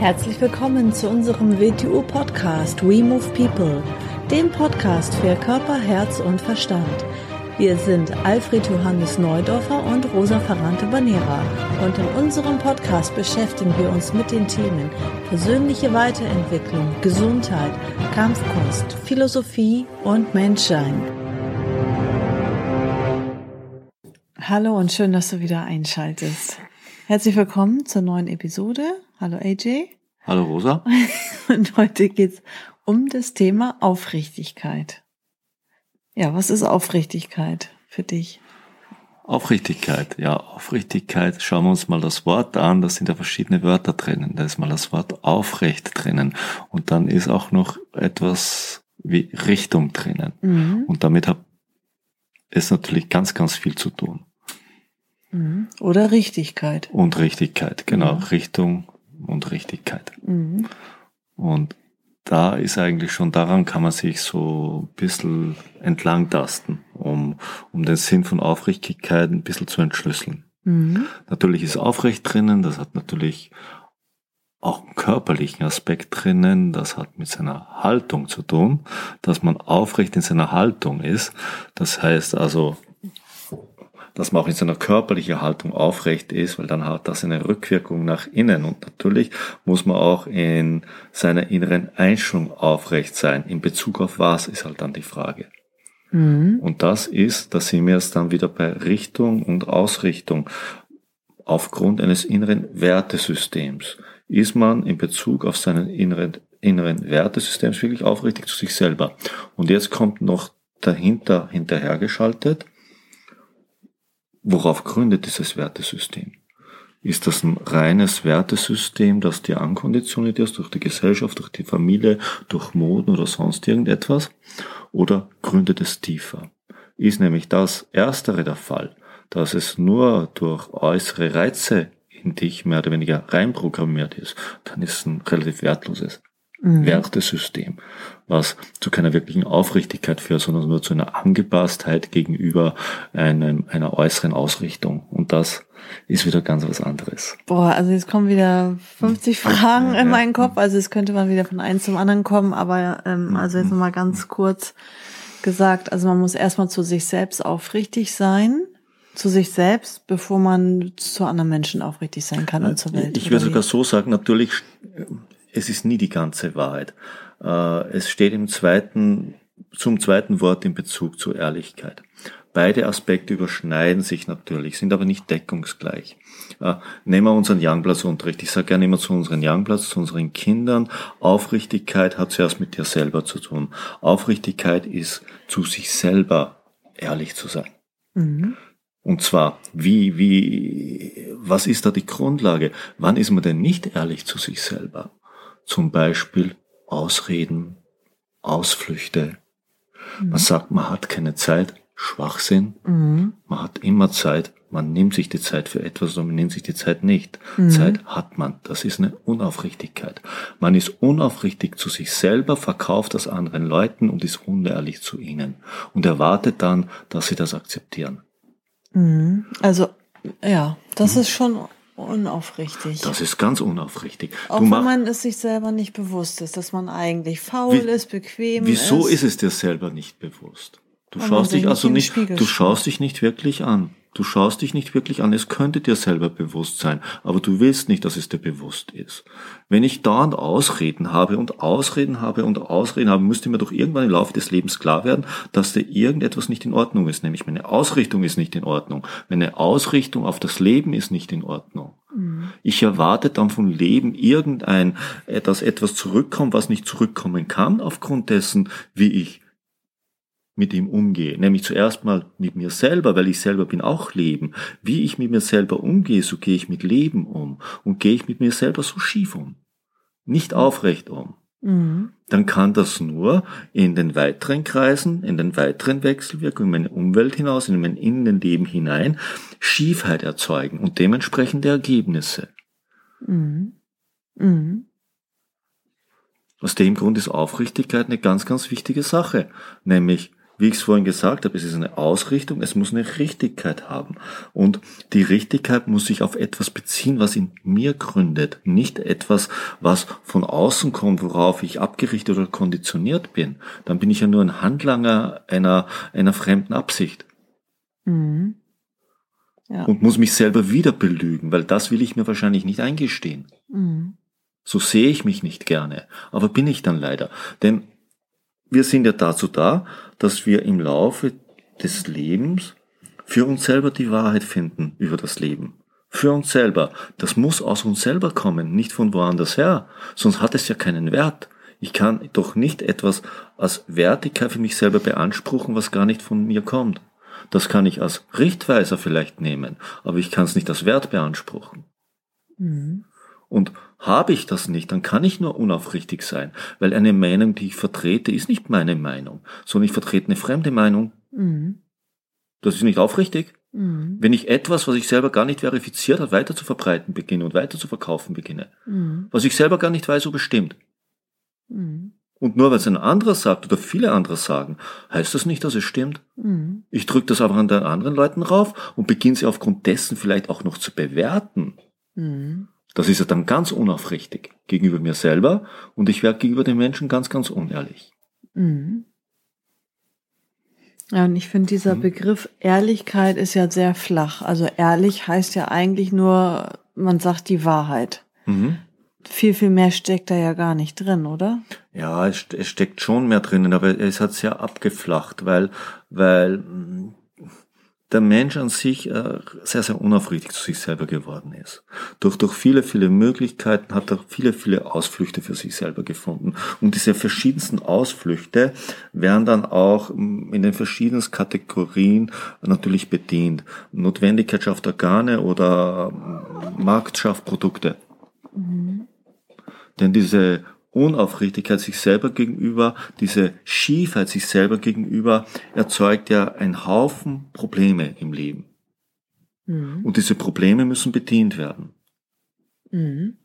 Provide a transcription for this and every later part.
Herzlich willkommen zu unserem WTU-Podcast We Move People, dem Podcast für Körper, Herz und Verstand. Wir sind Alfred Johannes Neudorfer und Rosa Ferrante Banera und in unserem Podcast beschäftigen wir uns mit den Themen persönliche Weiterentwicklung, Gesundheit, Kampfkunst, Philosophie und Menschsein. Hallo und schön, dass du wieder einschaltest. Herzlich willkommen zur neuen Episode. Hallo AJ. Hallo Rosa. Und heute geht's um das Thema Aufrichtigkeit. Ja, was ist Aufrichtigkeit für dich? Aufrichtigkeit, ja, Aufrichtigkeit. Schauen wir uns mal das Wort an. Da sind ja verschiedene Wörter drinnen. Da ist mal das Wort aufrecht drinnen. Und dann ist auch noch etwas wie Richtung drinnen. Mhm. Und damit hat es natürlich ganz, ganz viel zu tun. Mhm. Oder Richtigkeit. Und Richtigkeit, genau. Mhm. Richtung und Richtigkeit. Mhm. Und da ist eigentlich schon daran kann man sich so ein bisschen entlang tasten, um, um den Sinn von Aufrichtigkeit ein bisschen zu entschlüsseln. Mhm. Natürlich ist aufrecht drinnen, das hat natürlich auch einen körperlichen Aspekt drinnen, das hat mit seiner Haltung zu tun, dass man aufrecht in seiner Haltung ist. Das heißt also, dass man auch in seiner körperlichen Haltung aufrecht ist, weil dann hat das eine Rückwirkung nach innen. Und natürlich muss man auch in seiner inneren Einstellung aufrecht sein. In Bezug auf was ist halt dann die Frage. Mhm. Und das ist, da sind wir es dann wieder bei Richtung und Ausrichtung. Aufgrund eines inneren Wertesystems ist man in Bezug auf seinen inneren, inneren Wertesystems wirklich aufrichtig zu sich selber. Und jetzt kommt noch dahinter hinterhergeschaltet, Worauf gründet dieses Wertesystem? Ist das ein reines Wertesystem, das dir ankonditioniert ist durch die Gesellschaft, durch die Familie, durch Moden oder sonst irgendetwas? Oder gründet es tiefer? Ist nämlich das Erstere der Fall, dass es nur durch äußere Reize in dich mehr oder weniger reinprogrammiert ist, dann ist es ein relativ wertloses mhm. Wertesystem, was zu keiner wirklichen Aufrichtigkeit führt, sondern nur zu einer Angepasstheit gegenüber einem, einer äußeren Ausrichtung. Und das ist wieder ganz was anderes. Boah, also jetzt kommen wieder 50 Fragen in meinen Kopf. Also es könnte man wieder von einem zum anderen kommen, aber ähm, also jetzt nochmal ganz kurz gesagt, also man muss erstmal zu sich selbst aufrichtig sein zu sich selbst, bevor man zu anderen Menschen aufrichtig sein kann und zur Welt. Ich würde sogar so sagen, natürlich es ist nie die ganze Wahrheit. Äh, es steht im zweiten, zum zweiten Wort in Bezug zur Ehrlichkeit. Beide Aspekte überschneiden sich natürlich, sind aber nicht deckungsgleich. Äh, nehmen wir unseren Youngplatz-Unterricht. Ich sage gerne immer zu unseren Youngplatz, zu unseren Kindern, Aufrichtigkeit hat zuerst mit dir selber zu tun. Aufrichtigkeit ist zu sich selber ehrlich zu sein. Mhm. Und zwar, wie, wie, was ist da die Grundlage? Wann ist man denn nicht ehrlich zu sich selber? Zum Beispiel Ausreden, Ausflüchte. Mhm. Man sagt, man hat keine Zeit, Schwachsinn. Mhm. Man hat immer Zeit, man nimmt sich die Zeit für etwas und man nimmt sich die Zeit nicht. Mhm. Zeit hat man. Das ist eine Unaufrichtigkeit. Man ist unaufrichtig zu sich selber, verkauft das anderen Leuten und ist unehrlich zu ihnen und erwartet dann, dass sie das akzeptieren. Mhm. Also, ja, das mhm. ist schon unaufrichtig. Das ist ganz unaufrichtig. Auch wenn man es sich selber nicht bewusst ist, dass man eigentlich faul wie, ist, bequem wieso ist. Wieso ist es dir selber nicht bewusst? Du schaust dich also nicht, du schaust dich nicht wirklich an. Du schaust dich nicht wirklich an, es könnte dir selber bewusst sein, aber du willst nicht, dass es dir bewusst ist. Wenn ich dauernd Ausreden habe und Ausreden habe und Ausreden habe, müsste mir doch irgendwann im Laufe des Lebens klar werden, dass da irgendetwas nicht in Ordnung ist, nämlich meine Ausrichtung ist nicht in Ordnung. Meine Ausrichtung auf das Leben ist nicht in Ordnung. Mhm. Ich erwarte dann vom Leben irgendein, äh, dass etwas zurückkommt, was nicht zurückkommen kann, aufgrund dessen, wie ich mit ihm umgehe. Nämlich zuerst mal mit mir selber, weil ich selber bin auch Leben. Wie ich mit mir selber umgehe, so gehe ich mit Leben um. Und gehe ich mit mir selber so schief um. Nicht aufrecht um. Mhm. Dann kann das nur in den weiteren Kreisen, in den weiteren Wechselwirkungen, in meine Umwelt hinaus, in mein Innenleben hinein, Schiefheit erzeugen und dementsprechende Ergebnisse. Mhm. Mhm. Aus dem Grund ist Aufrichtigkeit eine ganz, ganz wichtige Sache. Nämlich, wie ich es vorhin gesagt habe, es ist eine Ausrichtung, es muss eine Richtigkeit haben. Und die Richtigkeit muss sich auf etwas beziehen, was in mir gründet, nicht etwas, was von außen kommt, worauf ich abgerichtet oder konditioniert bin. Dann bin ich ja nur ein Handlanger einer, einer fremden Absicht. Mhm. Ja. Und muss mich selber wieder belügen, weil das will ich mir wahrscheinlich nicht eingestehen. Mhm. So sehe ich mich nicht gerne, aber bin ich dann leider. Denn wir sind ja dazu da, dass wir im Laufe des Lebens für uns selber die Wahrheit finden über das Leben. Für uns selber. Das muss aus uns selber kommen, nicht von woanders her. Sonst hat es ja keinen Wert. Ich kann doch nicht etwas als Wertigkeit für mich selber beanspruchen, was gar nicht von mir kommt. Das kann ich als Richtweiser vielleicht nehmen, aber ich kann es nicht als Wert beanspruchen. Mhm. Und habe ich das nicht, dann kann ich nur unaufrichtig sein, weil eine Meinung, die ich vertrete, ist nicht meine Meinung, sondern ich vertrete eine fremde Meinung. Mhm. Das ist nicht aufrichtig. Mhm. Wenn ich etwas, was ich selber gar nicht verifiziert habe, weiter zu verbreiten beginne und weiter zu verkaufen beginne, mhm. was ich selber gar nicht weiß, so bestimmt. Mhm. Und nur weil es ein anderer sagt oder viele andere sagen, heißt das nicht, dass es stimmt. Mhm. Ich drücke das aber an den anderen Leuten rauf und beginne sie aufgrund dessen vielleicht auch noch zu bewerten. Mhm. Das ist ja dann ganz unaufrichtig gegenüber mir selber und ich werde gegenüber den Menschen ganz, ganz unehrlich. Mhm. Ja, und ich finde, dieser mhm. Begriff Ehrlichkeit ist ja sehr flach. Also ehrlich heißt ja eigentlich nur, man sagt die Wahrheit. Mhm. Viel, viel mehr steckt da ja gar nicht drin, oder? Ja, es, steckt schon mehr drinnen, aber es hat sehr abgeflacht, weil, weil der Mensch an sich äh, sehr, sehr unaufrichtig zu sich selber geworden ist. Durch, durch viele, viele Möglichkeiten hat er viele, viele Ausflüchte für sich selber gefunden. Und diese verschiedensten Ausflüchte werden dann auch mm, in den verschiedensten Kategorien natürlich bedient. Notwendigkeit schafft Organe oder mm, Markt schafft Produkte. Mhm. Denn diese Unaufrichtigkeit sich selber gegenüber, diese Schiefheit sich selber gegenüber erzeugt ja einen Haufen Probleme im Leben. Mhm. Und diese Probleme müssen bedient werden. Mhm.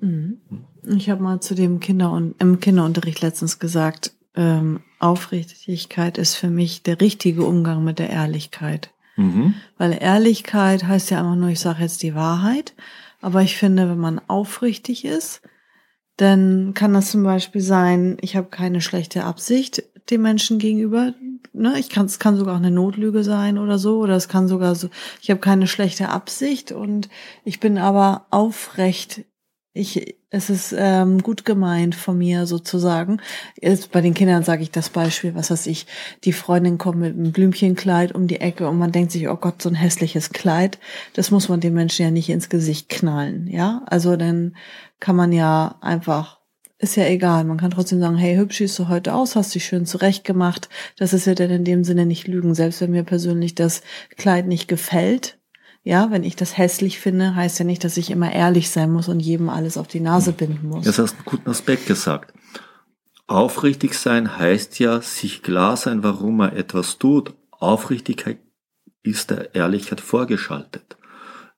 Mhm. Ich habe mal zu dem Kinder und im Kinderunterricht letztens gesagt, ähm, Aufrichtigkeit ist für mich der richtige Umgang mit der Ehrlichkeit. Mhm. Weil Ehrlichkeit heißt ja einfach nur, ich sage jetzt die Wahrheit. Aber ich finde, wenn man aufrichtig ist, dann kann das zum Beispiel sein, ich habe keine schlechte Absicht dem Menschen gegenüber. Ne? Ich kann, es kann sogar auch eine Notlüge sein oder so. Oder es kann sogar so, ich habe keine schlechte Absicht und ich bin aber aufrecht ich, es ist ähm, gut gemeint von mir sozusagen. Jetzt bei den Kindern sage ich das Beispiel, was weiß ich, die Freundin kommt mit einem Blümchenkleid um die Ecke und man denkt sich, oh Gott, so ein hässliches Kleid. Das muss man dem Menschen ja nicht ins Gesicht knallen, ja. Also dann kann man ja einfach, ist ja egal, man kann trotzdem sagen, hey, hübsch siehst du heute aus, hast dich schön zurecht gemacht. Das ist ja dann in dem Sinne nicht Lügen, selbst wenn mir persönlich das Kleid nicht gefällt ja, wenn ich das hässlich finde, heißt ja nicht, dass ich immer ehrlich sein muss und jedem alles auf die Nase binden muss. Das hast einen guten Aspekt gesagt. Aufrichtig sein heißt ja, sich klar sein, warum man etwas tut. Aufrichtigkeit ist der Ehrlichkeit vorgeschaltet.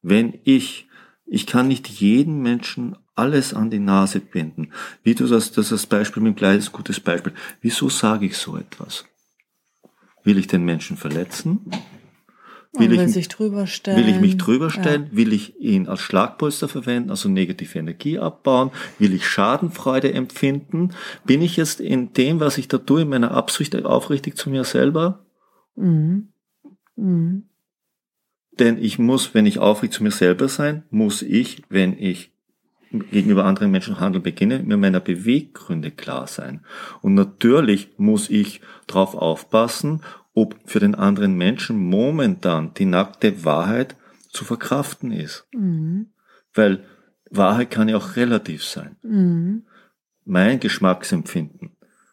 Wenn ich, ich kann nicht jeden Menschen alles an die Nase binden. Wie du das, das ist das Beispiel mit dem Kleid ist ein gutes Beispiel. Wieso sage ich so etwas? Will ich den Menschen verletzen? Will, will, ich, sich drüber stellen. will ich mich drüber stellen? Ja. Will ich ihn als Schlagpolster verwenden, also negative Energie abbauen? Will ich Schadenfreude empfinden? Bin ich jetzt in dem, was ich da tue, in meiner Absicht aufrichtig zu mir selber? Mhm. Mhm. Denn ich muss, wenn ich aufrichtig zu mir selber sein, muss ich, wenn ich gegenüber anderen Menschen handeln beginne, mir meiner Beweggründe klar sein. Und natürlich muss ich darauf aufpassen ob für den anderen Menschen momentan die nackte Wahrheit zu verkraften ist. Mhm. Weil Wahrheit kann ja auch relativ sein. Mhm. Mein Geschmacksempfinden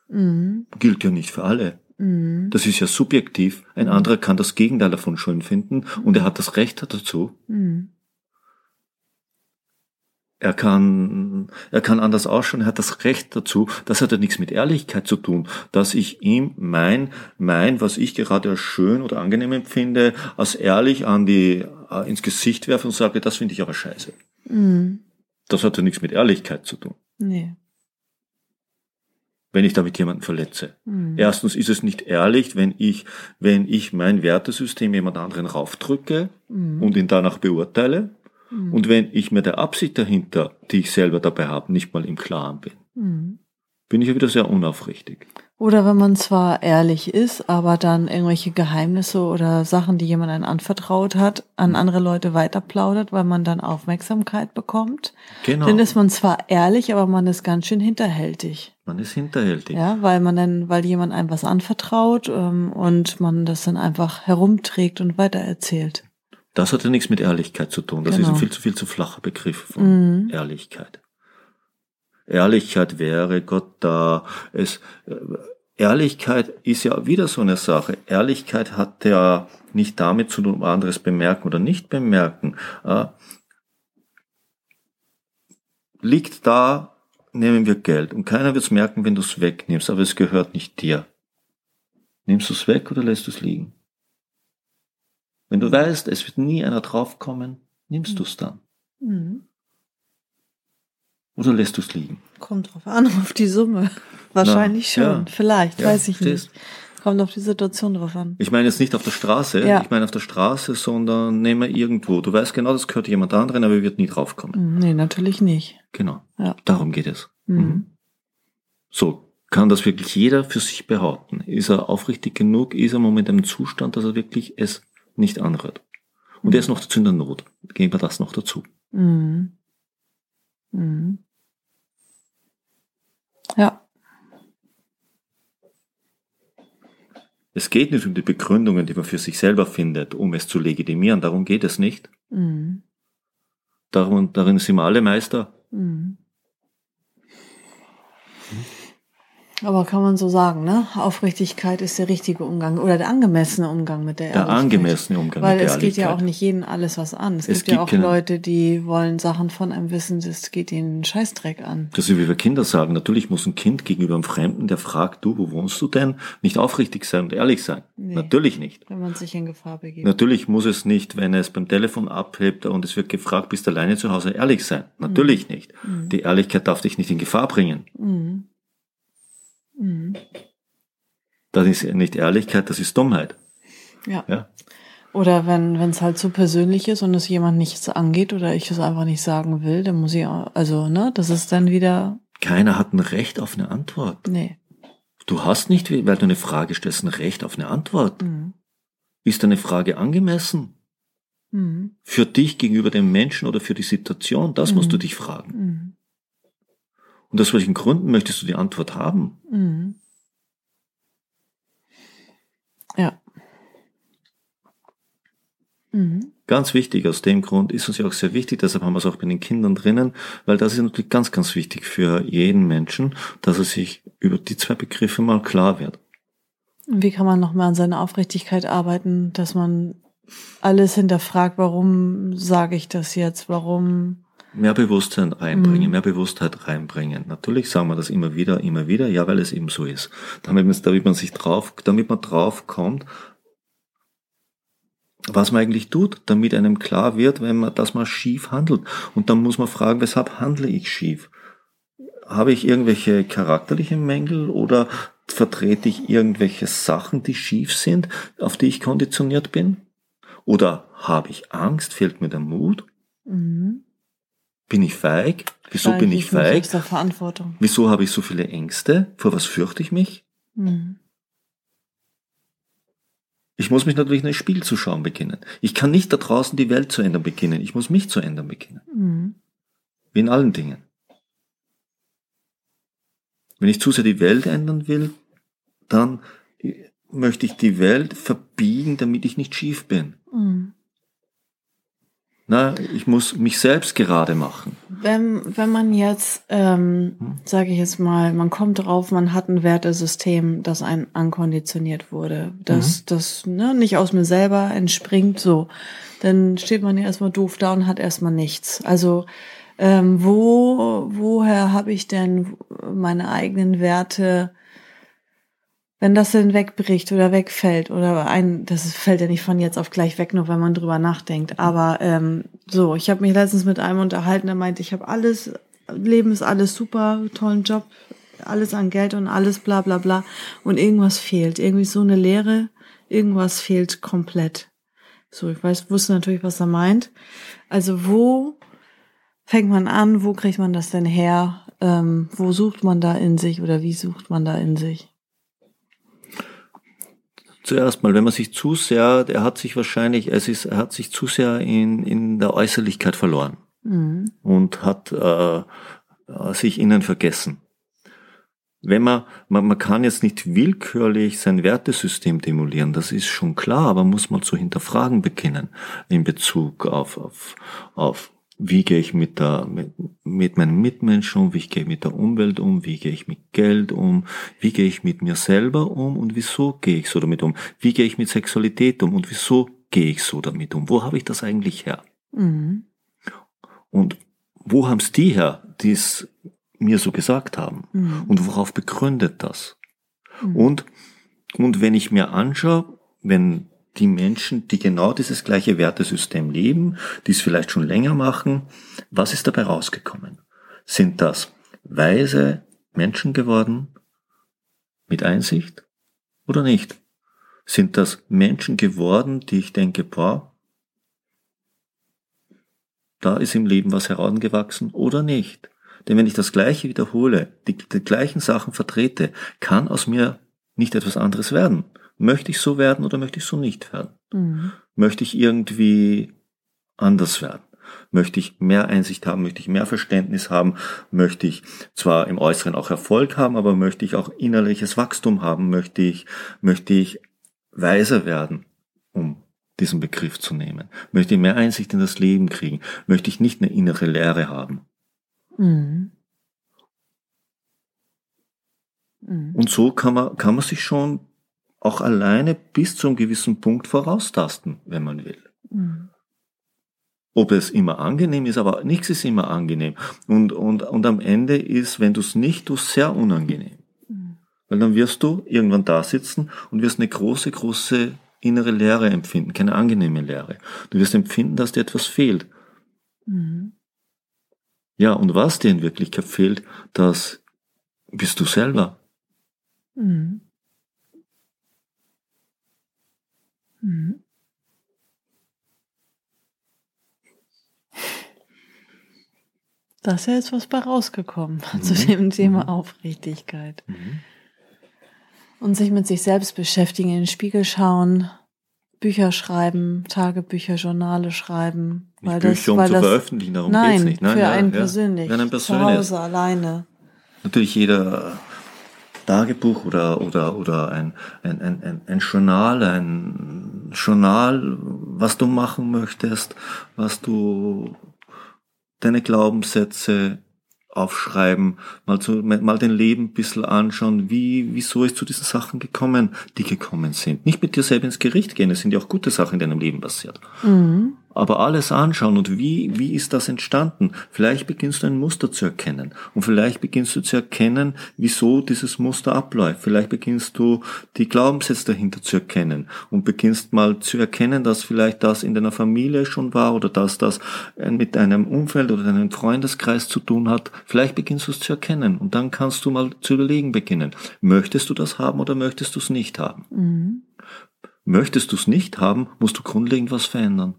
mhm. gilt ja nicht für alle. Mhm. Das ist ja subjektiv. Ein anderer kann das Gegenteil davon schön finden und er hat das Recht dazu. Er kann, er kann anders ausschauen, er hat das Recht dazu. Das hat ja nichts mit Ehrlichkeit zu tun, dass ich ihm mein, mein, was ich gerade als schön oder angenehm empfinde, als ehrlich an die, äh, ins Gesicht werfe und sage, das finde ich aber scheiße. Mhm. Das hat ja nichts mit Ehrlichkeit zu tun. Nee. wenn ich damit jemanden verletze. Mhm. Erstens ist es nicht ehrlich, wenn ich, wenn ich mein Wertesystem jemand anderen raufdrücke mhm. und ihn danach beurteile. Mhm. Und wenn ich mir der Absicht dahinter, die ich selber dabei habe, nicht mal im Klaren bin, mhm. bin ich ja wieder sehr unaufrichtig. Oder wenn man zwar ehrlich ist, aber dann irgendwelche Geheimnisse oder Sachen, die jemand einen anvertraut hat, an andere Leute weiterplaudert, weil man dann Aufmerksamkeit bekommt. Genau. Dann ist man zwar ehrlich, aber man ist ganz schön hinterhältig. Man ist hinterhältig. Ja, weil man dann, weil jemand einem was anvertraut ähm, und man das dann einfach herumträgt und weitererzählt. Das hat ja nichts mit Ehrlichkeit zu tun. Das genau. ist ein viel zu viel zu flacher Begriff von mhm. Ehrlichkeit. Ehrlichkeit wäre Gott da. Es, äh, Ehrlichkeit ist ja wieder so eine Sache. Ehrlichkeit hat ja nicht damit zu tun, anderes bemerken oder nicht bemerken. Äh, liegt da, nehmen wir Geld und keiner wird es merken, wenn du es wegnimmst, aber es gehört nicht dir. Nimmst du es weg oder lässt du es liegen? Wenn du weißt, es wird nie einer draufkommen, nimmst mhm. du es dann. Mhm. Oder lässt du es liegen? Kommt drauf an, auf die Summe. Wahrscheinlich Na, schon. Ja. Vielleicht, ja, weiß ich nicht. Kommt auf die Situation drauf an. Ich meine jetzt nicht auf der Straße, ja. ich meine auf der Straße, sondern nehme irgendwo. Du weißt genau, das gehört jemand anderen, aber wird nie draufkommen. Mhm, nee, natürlich nicht. Genau. Ja. Darum geht es. Mhm. mhm. So, kann das wirklich jeder für sich behaupten? Ist er aufrichtig genug? Ist er im Moment im Zustand, dass er wirklich es nicht anrührt? Und er ist noch dazu in der Not. Geben wir das noch dazu. Mhm. Mhm. Ja. Es geht nicht um die Begründungen, die man für sich selber findet, um es zu legitimieren. Darum geht es nicht. Mhm. Darum, darin sind wir alle Meister. Mhm. Aber kann man so sagen, ne? Aufrichtigkeit ist der richtige Umgang oder der angemessene Umgang mit der Ehrlichkeit. Der angemessene Umgang Weil mit der Weil es geht ja auch nicht jeden alles was an. Es, es gibt, gibt, ja auch Leute, die wollen Sachen von einem wissen, das geht ihnen Scheißdreck an. Das ist wie wir Kinder sagen. Natürlich muss ein Kind gegenüber einem Fremden, der fragt, du, wo wohnst du denn, nicht aufrichtig sein und ehrlich sein. Nee, Natürlich nicht. Wenn man sich in Gefahr begibt. Natürlich muss es nicht, wenn es beim Telefon abhebt und es wird gefragt, bist du alleine zu Hause, ehrlich sein. Natürlich mhm. nicht. Mhm. Die Ehrlichkeit darf dich nicht in Gefahr bringen. Mhm. Mhm. Das ist nicht Ehrlichkeit, das ist Dummheit. Ja. ja? Oder wenn es halt zu persönlich ist und es jemand nichts angeht oder ich es einfach nicht sagen will, dann muss ich auch, also, ne, das ist dann wieder. Keiner hat ein Recht auf eine Antwort. Nee. Du hast nicht, weil du eine Frage stellst, ein Recht auf eine Antwort. Mhm. Ist deine Frage angemessen? Mhm. Für dich gegenüber dem Menschen oder für die Situation? Das mhm. musst du dich fragen. Und aus welchen Gründen möchtest du die Antwort haben? Mhm. Ja. Mhm. Ganz wichtig, aus dem Grund ist uns ja auch sehr wichtig, deshalb haben wir es auch bei den Kindern drinnen, weil das ist natürlich ganz, ganz wichtig für jeden Menschen, dass er sich über die zwei Begriffe mal klar wird. Wie kann man nochmal an seine Aufrichtigkeit arbeiten, dass man alles hinterfragt, warum sage ich das jetzt, warum Mehr Bewusstsein reinbringen, mhm. mehr Bewusstheit reinbringen. Natürlich sagen wir das immer wieder, immer wieder, ja, weil es eben so ist. Damit man, damit man sich drauf, damit man drauf kommt, was man eigentlich tut, damit einem klar wird, wenn man, dass man schief handelt. Und dann muss man fragen, weshalb handle ich schief? Habe ich irgendwelche charakterlichen Mängel oder vertrete ich irgendwelche Sachen, die schief sind, auf die ich konditioniert bin? Oder habe ich Angst? Fehlt mir der Mut? Mhm. Bin ich feig? Wieso feig bin ich feig? Verantwortung. Wieso habe ich so viele Ängste? Vor was fürchte ich mich? Mhm. Ich muss mich natürlich in ein Spiel zu schauen beginnen. Ich kann nicht da draußen die Welt zu ändern beginnen. Ich muss mich zu ändern beginnen. Mhm. Wie in allen Dingen. Wenn ich zu sehr die Welt ändern will, dann möchte ich die Welt verbiegen, damit ich nicht schief bin. Mhm. Na, ich muss mich selbst gerade machen. Wenn, wenn man jetzt, ähm, hm? sage ich jetzt mal, man kommt drauf, man hat ein Wertesystem, das ein ankonditioniert wurde, das, mhm. das ne, nicht aus mir selber entspringt, so, dann steht man ja erstmal doof da und hat erstmal nichts. Also ähm, wo, woher habe ich denn meine eigenen Werte wenn das denn wegbricht oder wegfällt oder ein, das fällt ja nicht von jetzt auf gleich weg, nur wenn man drüber nachdenkt. Aber ähm, so, ich habe mich letztens mit einem unterhalten, der meinte, ich habe alles, Leben ist alles super, tollen Job, alles an Geld und alles bla bla bla und irgendwas fehlt. Irgendwie so eine Leere, irgendwas fehlt komplett. So, ich weiß, wusste natürlich, was er meint. Also wo fängt man an, wo kriegt man das denn her? Ähm, wo sucht man da in sich oder wie sucht man da in sich? Zuerst mal, wenn man sich zu sehr, er hat sich wahrscheinlich, es ist, er hat sich zu sehr in, in der Äußerlichkeit verloren mhm. und hat äh, sich innen vergessen. Wenn man, man, man kann jetzt nicht willkürlich sein Wertesystem demolieren, das ist schon klar, aber muss man zu hinterfragen beginnen in Bezug auf, auf, auf wie gehe ich mit, der, mit, mit meinen Mitmenschen um, wie gehe ich mit der Umwelt um, wie gehe ich mit Geld um, wie gehe ich mit mir selber um und wieso gehe ich so damit um, wie gehe ich mit Sexualität um und wieso gehe ich so damit um, wo habe ich das eigentlich her? Mhm. Und wo haben es die her, die es mir so gesagt haben? Mhm. Und worauf begründet das? Mhm. Und, und wenn ich mir anschaue, wenn die Menschen, die genau dieses gleiche Wertesystem leben, die es vielleicht schon länger machen, was ist dabei rausgekommen? Sind das weise Menschen geworden mit Einsicht oder nicht? Sind das Menschen geworden, die ich denke, boah, da ist im Leben was herangewachsen oder nicht? Denn wenn ich das Gleiche wiederhole, die, die gleichen Sachen vertrete, kann aus mir nicht etwas anderes werden. Möchte ich so werden oder möchte ich so nicht werden? Mhm. Möchte ich irgendwie anders werden? Möchte ich mehr Einsicht haben? Möchte ich mehr Verständnis haben? Möchte ich zwar im Äußeren auch Erfolg haben, aber möchte ich auch innerliches Wachstum haben? Möchte ich, möchte ich weiser werden, um diesen Begriff zu nehmen? Möchte ich mehr Einsicht in das Leben kriegen? Möchte ich nicht eine innere Lehre haben? Mhm. Mhm. Und so kann man, kann man sich schon auch alleine bis zu einem gewissen Punkt voraustasten, wenn man will. Mhm. Ob es immer angenehm ist, aber nichts ist immer angenehm. Und, und, und am Ende ist, wenn du es nicht tust, sehr unangenehm. Mhm. Weil dann wirst du irgendwann da sitzen und wirst eine große, große innere Leere empfinden, keine angenehme Leere. Du wirst empfinden, dass dir etwas fehlt. Mhm. Ja, und was dir in Wirklichkeit fehlt, das bist du selber. Mhm. Mhm. Da ist ja jetzt was bei rausgekommen mhm. zu dem Thema mhm. Aufrichtigkeit. Mhm. Und sich mit sich selbst beschäftigen, in den Spiegel schauen, Bücher schreiben, Tagebücher, Journale schreiben. Nicht weil Bücher, das, um weil zu das, veröffentlichen, darum nein, geht's nicht. Nein, für ja, einen ja, persönlich. Für einen persönlich. Zu Hause, alleine. Natürlich jeder Tagebuch oder, oder, oder ein, ein, ein, ein Journal, ein Journal, was du machen möchtest, was du, deine Glaubenssätze aufschreiben, mal, zu, mal den Leben ein bisschen anschauen, wie, wieso ist zu diesen Sachen gekommen, die gekommen sind. Nicht mit dir selber ins Gericht gehen, es sind ja auch gute Sachen in deinem Leben passiert. Mhm aber alles anschauen und wie, wie ist das entstanden? Vielleicht beginnst du ein Muster zu erkennen und vielleicht beginnst du zu erkennen, wieso dieses Muster abläuft. Vielleicht beginnst du die Glaubenssätze dahinter zu erkennen und beginnst mal zu erkennen, dass vielleicht das in deiner Familie schon war oder dass das mit deinem Umfeld oder deinem Freundeskreis zu tun hat. Vielleicht beginnst du es zu erkennen und dann kannst du mal zu überlegen beginnen. Möchtest du das haben oder möchtest du es nicht haben? Mhm. Möchtest du es nicht haben, musst du grundlegend was verändern.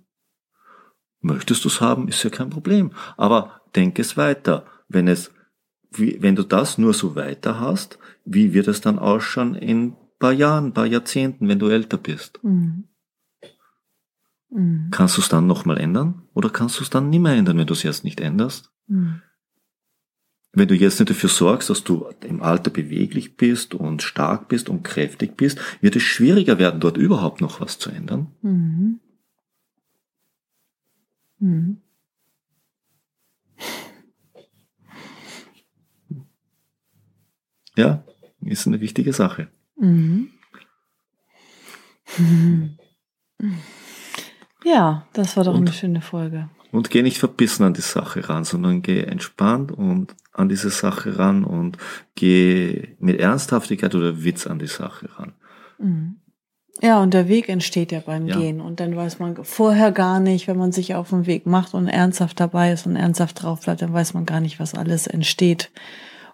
Möchtest du es haben, ist ja kein Problem. Aber denk es weiter. Wenn es, wie, wenn du das nur so weiter hast, wie wird es dann ausschauen in paar Jahren, paar Jahrzehnten, wenn du älter bist? Mhm. Mhm. Kannst du es dann nochmal ändern? Oder kannst du es dann nicht mehr ändern, wenn du es jetzt nicht änderst? Mhm. Wenn du jetzt nicht dafür sorgst, dass du im Alter beweglich bist und stark bist und kräftig bist, wird es schwieriger werden, dort überhaupt noch was zu ändern. Mhm. Ja, ist eine wichtige Sache. Mhm. Ja, das war doch und, eine schöne Folge. Und geh nicht verbissen an die Sache ran, sondern geh entspannt und an diese Sache ran und geh mit Ernsthaftigkeit oder Witz an die Sache ran. Mhm. Ja, und der Weg entsteht ja beim ja. Gehen. Und dann weiß man vorher gar nicht, wenn man sich auf den Weg macht und ernsthaft dabei ist und ernsthaft drauf bleibt, dann weiß man gar nicht, was alles entsteht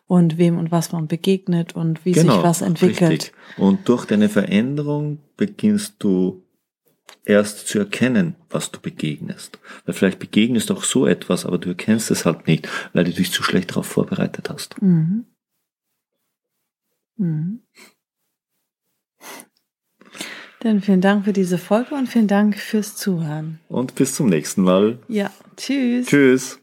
und wem und was man begegnet und wie genau, sich was entwickelt. Richtig. Und durch deine Veränderung beginnst du erst zu erkennen, was du begegnest. Weil vielleicht begegnest du auch so etwas, aber du erkennst es halt nicht, weil du dich zu schlecht darauf vorbereitet hast. Mhm. Mhm. Dann vielen Dank für diese Folge und vielen Dank fürs Zuhören. Und bis zum nächsten Mal. Ja, tschüss. Tschüss.